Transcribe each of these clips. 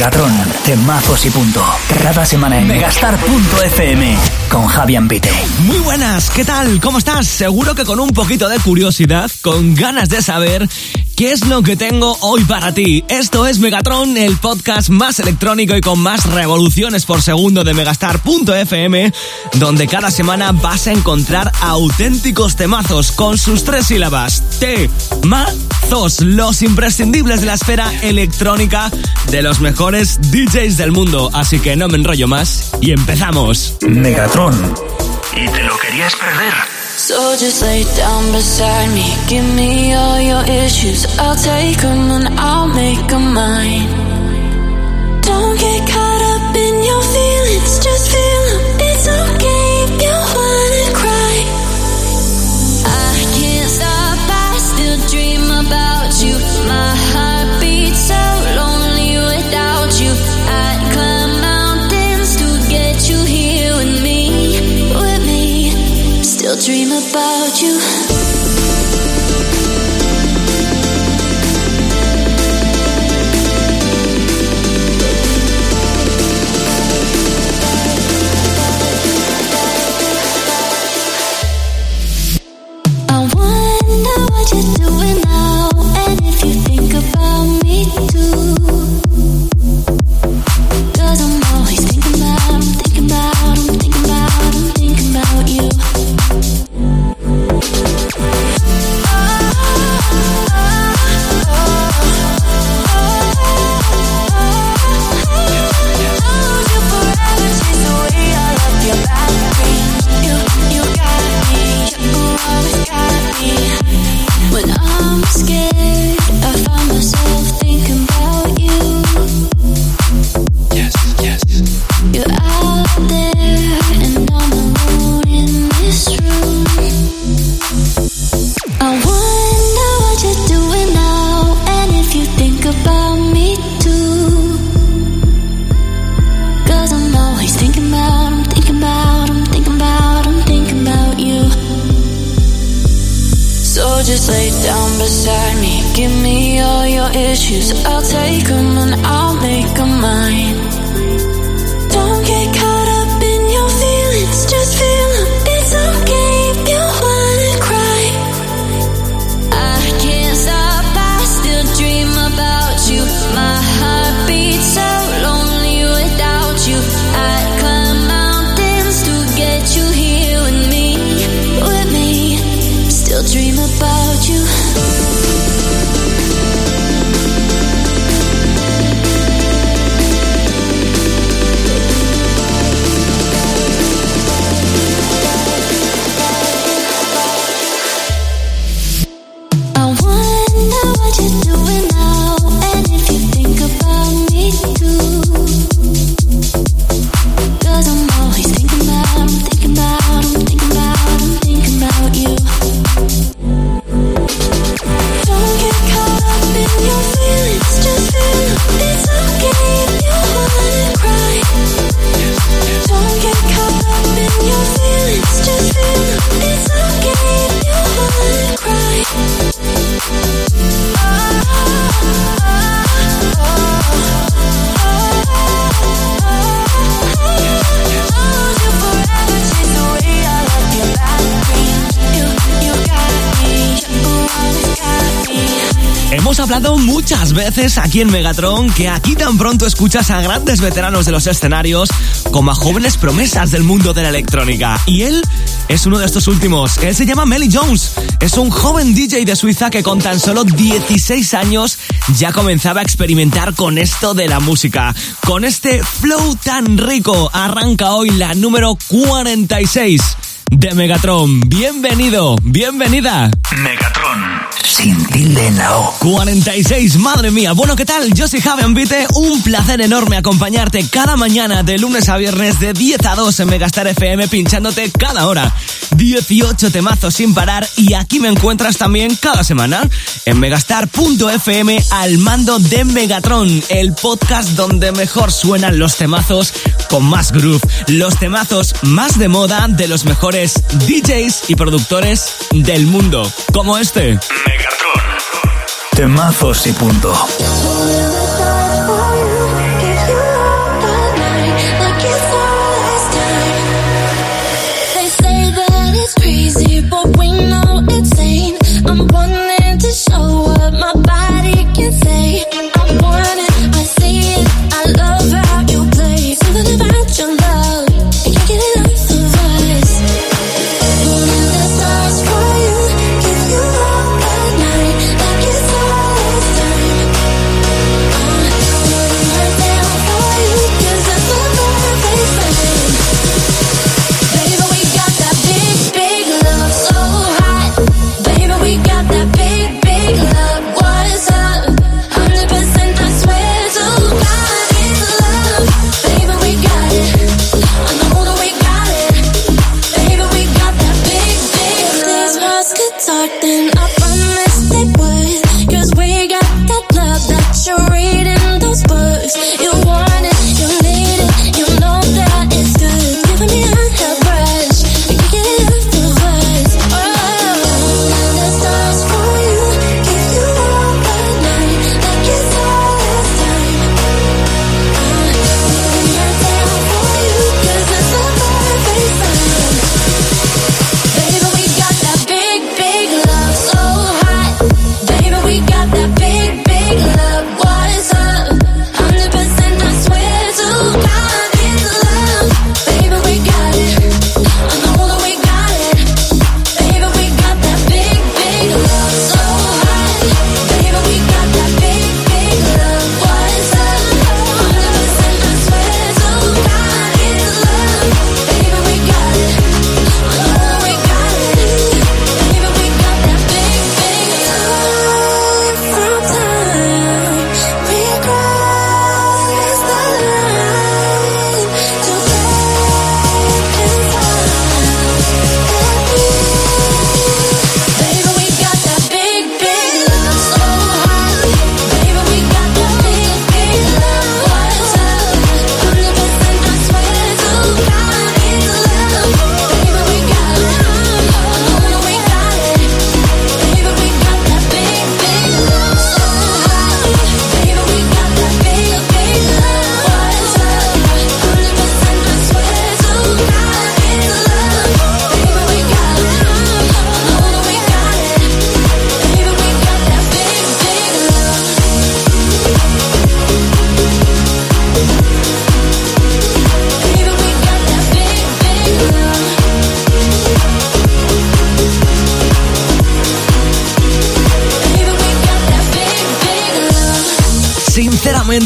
Megatron, temazos y punto. Cada semana en megastar.fm con Javier Pite. Muy buenas, ¿qué tal? ¿Cómo estás? Seguro que con un poquito de curiosidad, con ganas de saber qué es lo que tengo hoy para ti. Esto es Megatron, el podcast más electrónico y con más revoluciones por segundo de megastar.fm, donde cada semana vas a encontrar auténticos temazos con sus tres sílabas. T-ma-zos, los imprescindibles de la esfera electrónica de los mejores DJs del mundo. Así que no me enrollo más y empezamos. Megatron. ¿Y te lo querías perder? So just lay down beside me, give me all your issues. I'll take them and I'll make them mine. Don't I'll take them and I'll make them mine. Hablado muchas veces aquí en Megatron que aquí tan pronto escuchas a grandes veteranos de los escenarios como a jóvenes promesas del mundo de la electrónica. Y él es uno de estos últimos. Él se llama Melly Jones. Es un joven DJ de Suiza que con tan solo 16 años ya comenzaba a experimentar con esto de la música. Con este flow tan rico arranca hoy la número 46 de Megatron. Bienvenido, bienvenida. Megatron. Sin tilde en la O. 46, madre mía. Bueno, ¿qué tal? Yo soy Javi Ambite. Un placer enorme acompañarte cada mañana de lunes a viernes de 10 a 2 en Megastar FM, pinchándote cada hora. 18 temazos sin parar y aquí me encuentras también cada semana en megastar.fm al mando de Megatron, el podcast donde mejor suenan los temazos con más groove, los temazos más de moda de los mejores DJs y productores del mundo, como este. Megatron. Temazos y punto.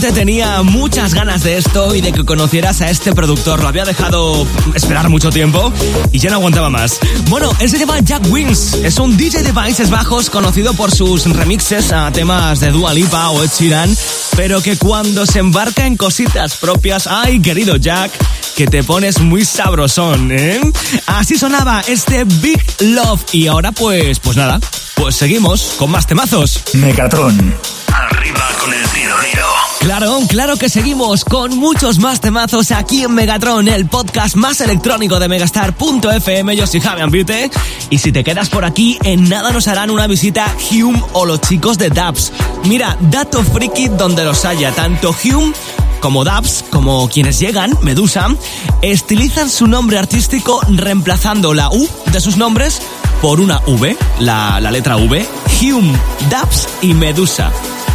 Tenía muchas ganas de esto y de que conocieras a este productor. Lo había dejado esperar mucho tiempo y ya no aguantaba más. Bueno, él se llama Jack Wings. Es un DJ de Países Bajos conocido por sus remixes a temas de Dua Lipa o Ed Sheeran, pero que cuando se embarca en cositas propias, ay querido Jack, que te pones muy sabrosón, ¿eh? Así sonaba este Big Love y ahora pues, pues nada, pues seguimos con más temazos. Megatron. Arriba Claro, claro que seguimos con muchos más temazos aquí en Megatron, el podcast más electrónico de Megastar.fm. Yo soy Javier Beauty. Y si te quedas por aquí, en nada nos harán una visita Hume o los chicos de Dubs. Mira, dato friki donde los haya, tanto Hume como Dubs, como quienes llegan, Medusa, estilizan su nombre artístico reemplazando la U de sus nombres por una V, la, la letra V, Hume, Dubs y Medusa.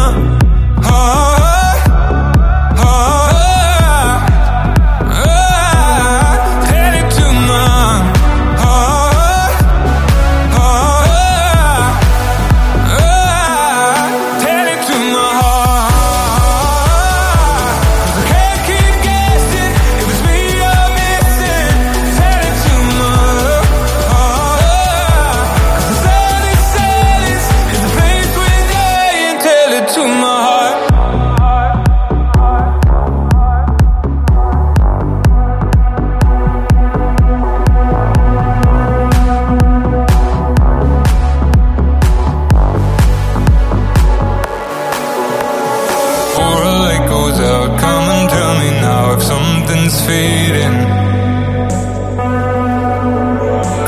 up. fading.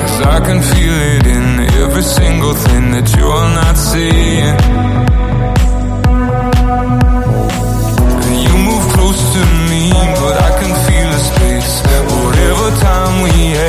Cause I can feel it in every single thing that you are not seeing. And you move close to me, but I can feel the space. Whatever time we have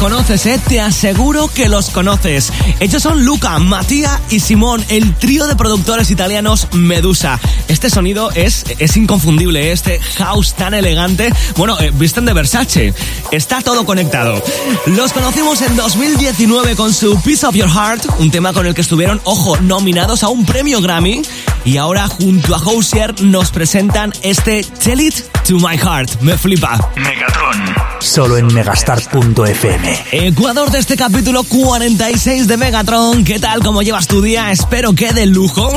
¿eh? Te aseguro que los conoces. Ellos son Luca, Matías y Simón, el trío de productores italianos Medusa. Este sonido es, es inconfundible, ¿eh? este house tan elegante. Bueno, eh, visten de Versace. Está todo conectado. Los conocimos en 2019 con su Piece of Your Heart, un tema con el que estuvieron, ojo, nominados a un premio Grammy. Y ahora junto a Housier nos presentan este Tell It to My Heart. Me flipa. Megatron. Solo en megastar.fm. Ecuador de este capítulo 46 de Megatron. ¿Qué tal? ¿Cómo llevas tu día? Espero que de lujo.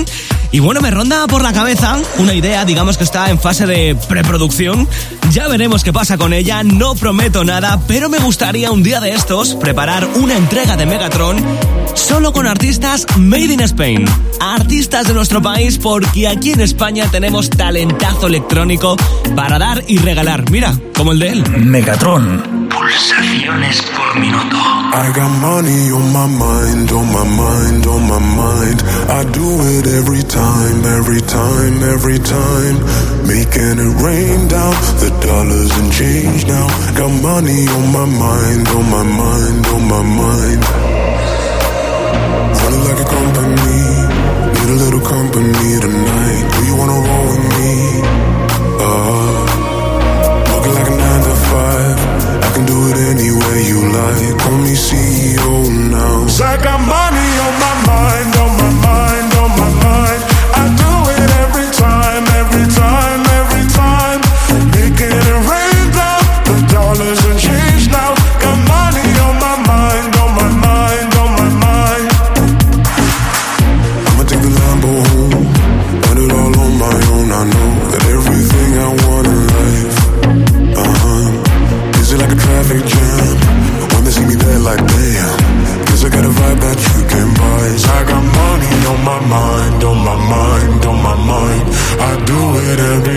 Y bueno, me ronda por la cabeza una idea, digamos que está en fase de preproducción. Ya veremos qué pasa con ella, no prometo nada, pero me gustaría un día de estos preparar una entrega de Megatron solo con artistas made in Spain. Artistas de nuestro país porque aquí en España tenemos talentazo electrónico para dar y regalar. Mira, como el de él. Megatron. Pulsaciones por minuto. I got money on my mind, on my mind, on my mind. I do it every time, every time, every time. Making it rain down, the dollars and change now. Got money on my mind, on my mind, on my mind. Running like a company, need a little company tonight.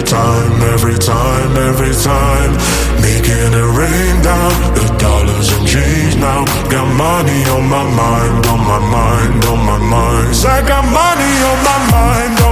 Time, every time, every time. Making it rain down, the dollars and change now. Got money on my mind, on my mind, on my mind. I got money on my mind,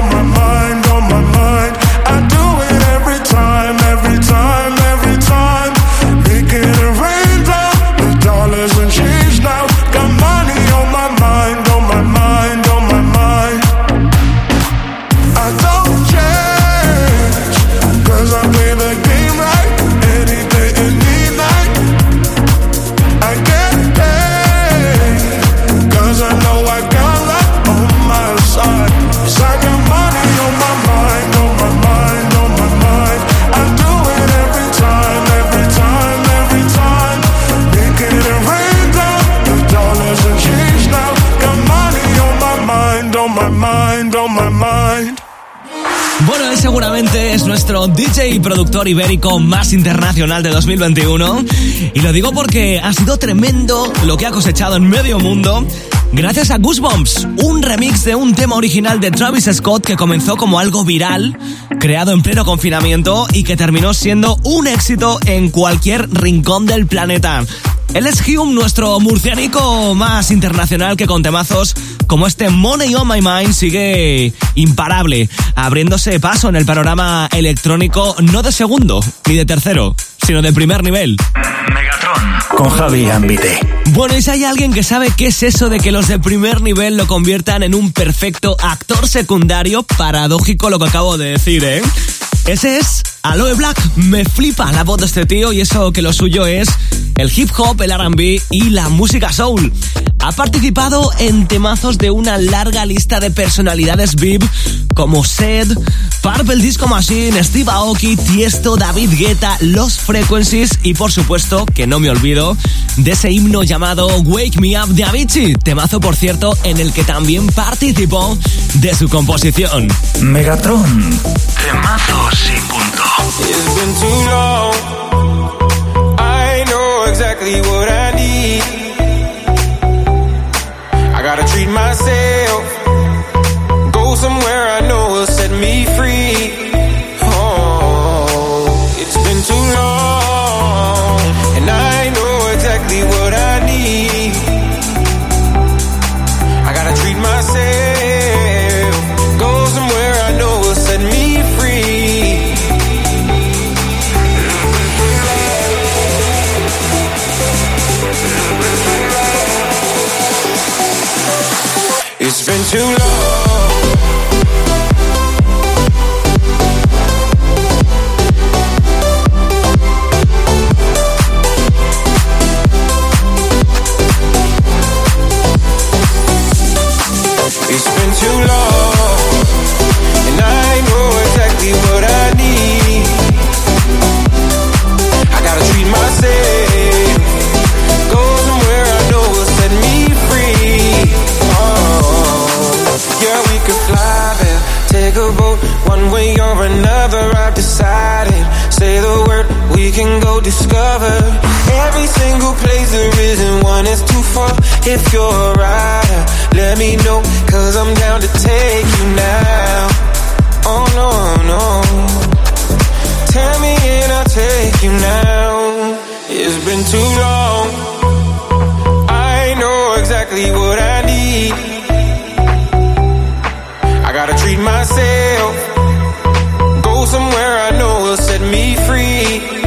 seguramente es nuestro DJ y productor ibérico más internacional de 2021. Y lo digo porque ha sido tremendo lo que ha cosechado en medio mundo. Gracias a Goosebumps, un remix de un tema original de Travis Scott que comenzó como algo viral, creado en pleno confinamiento y que terminó siendo un éxito en cualquier rincón del planeta. Él es Hume, nuestro murcianico más internacional que con temazos como este Money on My Mind sigue imparable, abriéndose paso en el panorama electrónico no de segundo ni de tercero, sino de primer nivel. Megatron. Con Javi Ambite. Bueno, y si hay alguien que sabe qué es eso de que los de primer nivel lo conviertan en un perfecto actor secundario, paradójico lo que acabo de decir, ¿eh? Ese es Aloe Black. Me flipa la voz de este tío y eso que lo suyo es el hip hop, el RB y la música soul. Ha participado en temazos de una larga lista de personalidades VIP como Sed, Purple Disco Machine, Steve Aoki, Tiesto, David Guetta, Los Frequencies y por supuesto, que no me olvido, de ese himno llamado Wake Me Up de Avicii, temazo por cierto en el que también participó de su composición. Megatron. Temazos y punto. It's been too long. It's been too long. I know exactly what I need. I gotta treat myself. Go somewhere I know will set me free.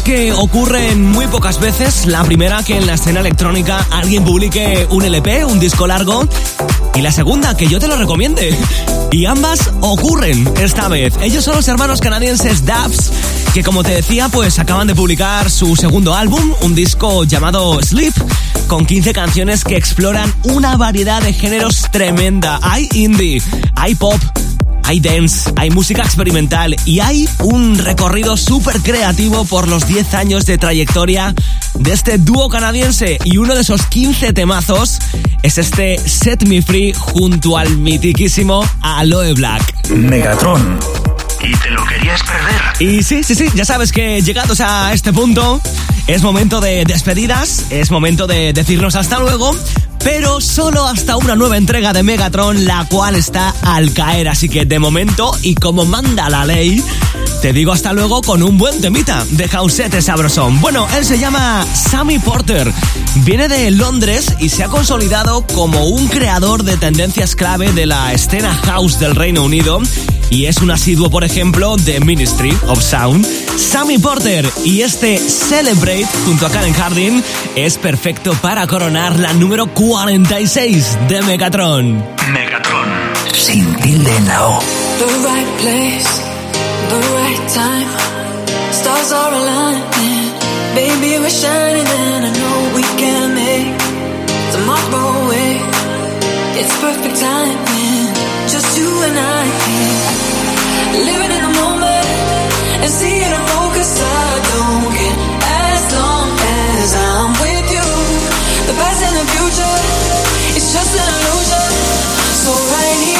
Que ocurren muy pocas veces. La primera, que en la escena electrónica alguien publique un LP, un disco largo. Y la segunda, que yo te lo recomiende. Y ambas ocurren esta vez. Ellos son los hermanos canadienses Dubs, que como te decía, pues acaban de publicar su segundo álbum, un disco llamado Sleep, con 15 canciones que exploran una variedad de géneros tremenda. Hay indie, hay pop, hay dance, hay música experimental y hay un recorrido súper creativo por los 10 años de trayectoria de este dúo canadiense y uno de esos 15 temazos es este Set Me Free junto al mitiquísimo Aloe Black. Megatron. ¿Y te lo querías perder? Y sí, sí, sí, ya sabes que llegados a este punto es momento de despedidas, es momento de decirnos hasta luego, pero solo hasta una nueva entrega de Megatron, la cual está al caer. Así que de momento, y como manda la ley, te digo hasta luego con un buen temita de Jausete Sabrosón. Bueno, él se llama Sammy Porter. Viene de Londres y se ha consolidado como un creador de tendencias clave de la escena house del Reino Unido y es un asiduo, por ejemplo, de Ministry of Sound. Sammy Porter y este Celebrate junto a Karen Harding es perfecto para coronar la número 46 de Megatron. Megatron. Sin tilde en la O. The right place, the right time. Stars are aligning. Baby, we're shining, and I know we can make tomorrow wait. It's perfect timing. Just you and I. Living in the moment and seeing a focus. I don't care as long as I'm with you. The past and the future, it's just an illusion. So right here,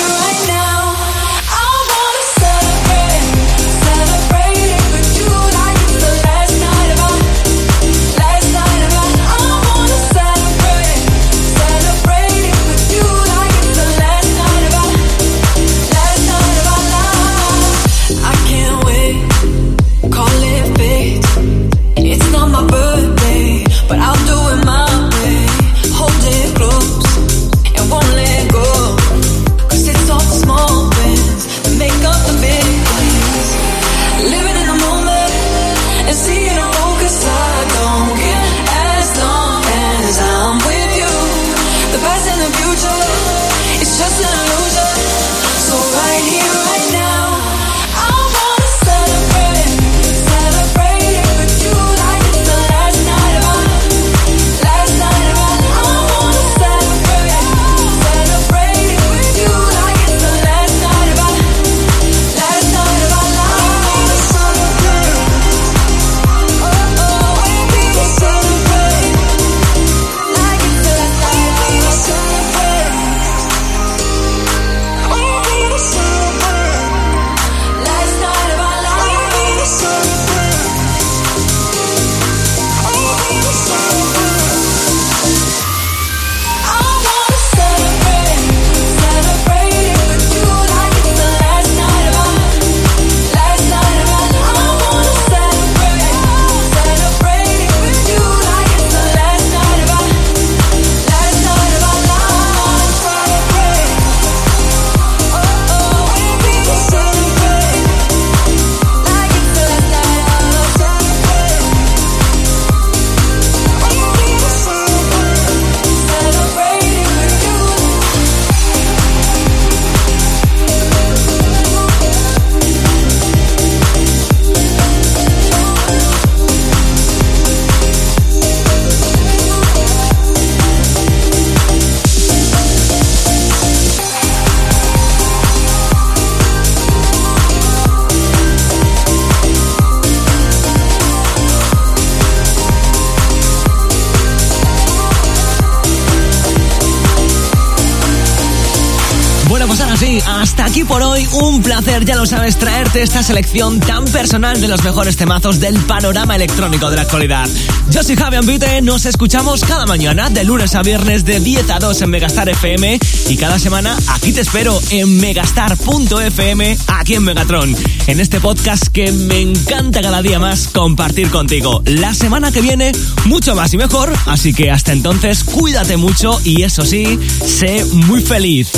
sí, hasta aquí por hoy. Un placer, ya lo sabes, traerte esta selección tan personal de los mejores temazos del panorama electrónico de la actualidad. Yo soy Javier Vite, nos escuchamos cada mañana de lunes a viernes de 10 a 2 en Megastar FM y cada semana aquí te espero en megastar.fm aquí en Megatron, en este podcast que me encanta cada día más compartir contigo. La semana que viene mucho más y mejor, así que hasta entonces cuídate mucho y eso sí, sé muy feliz.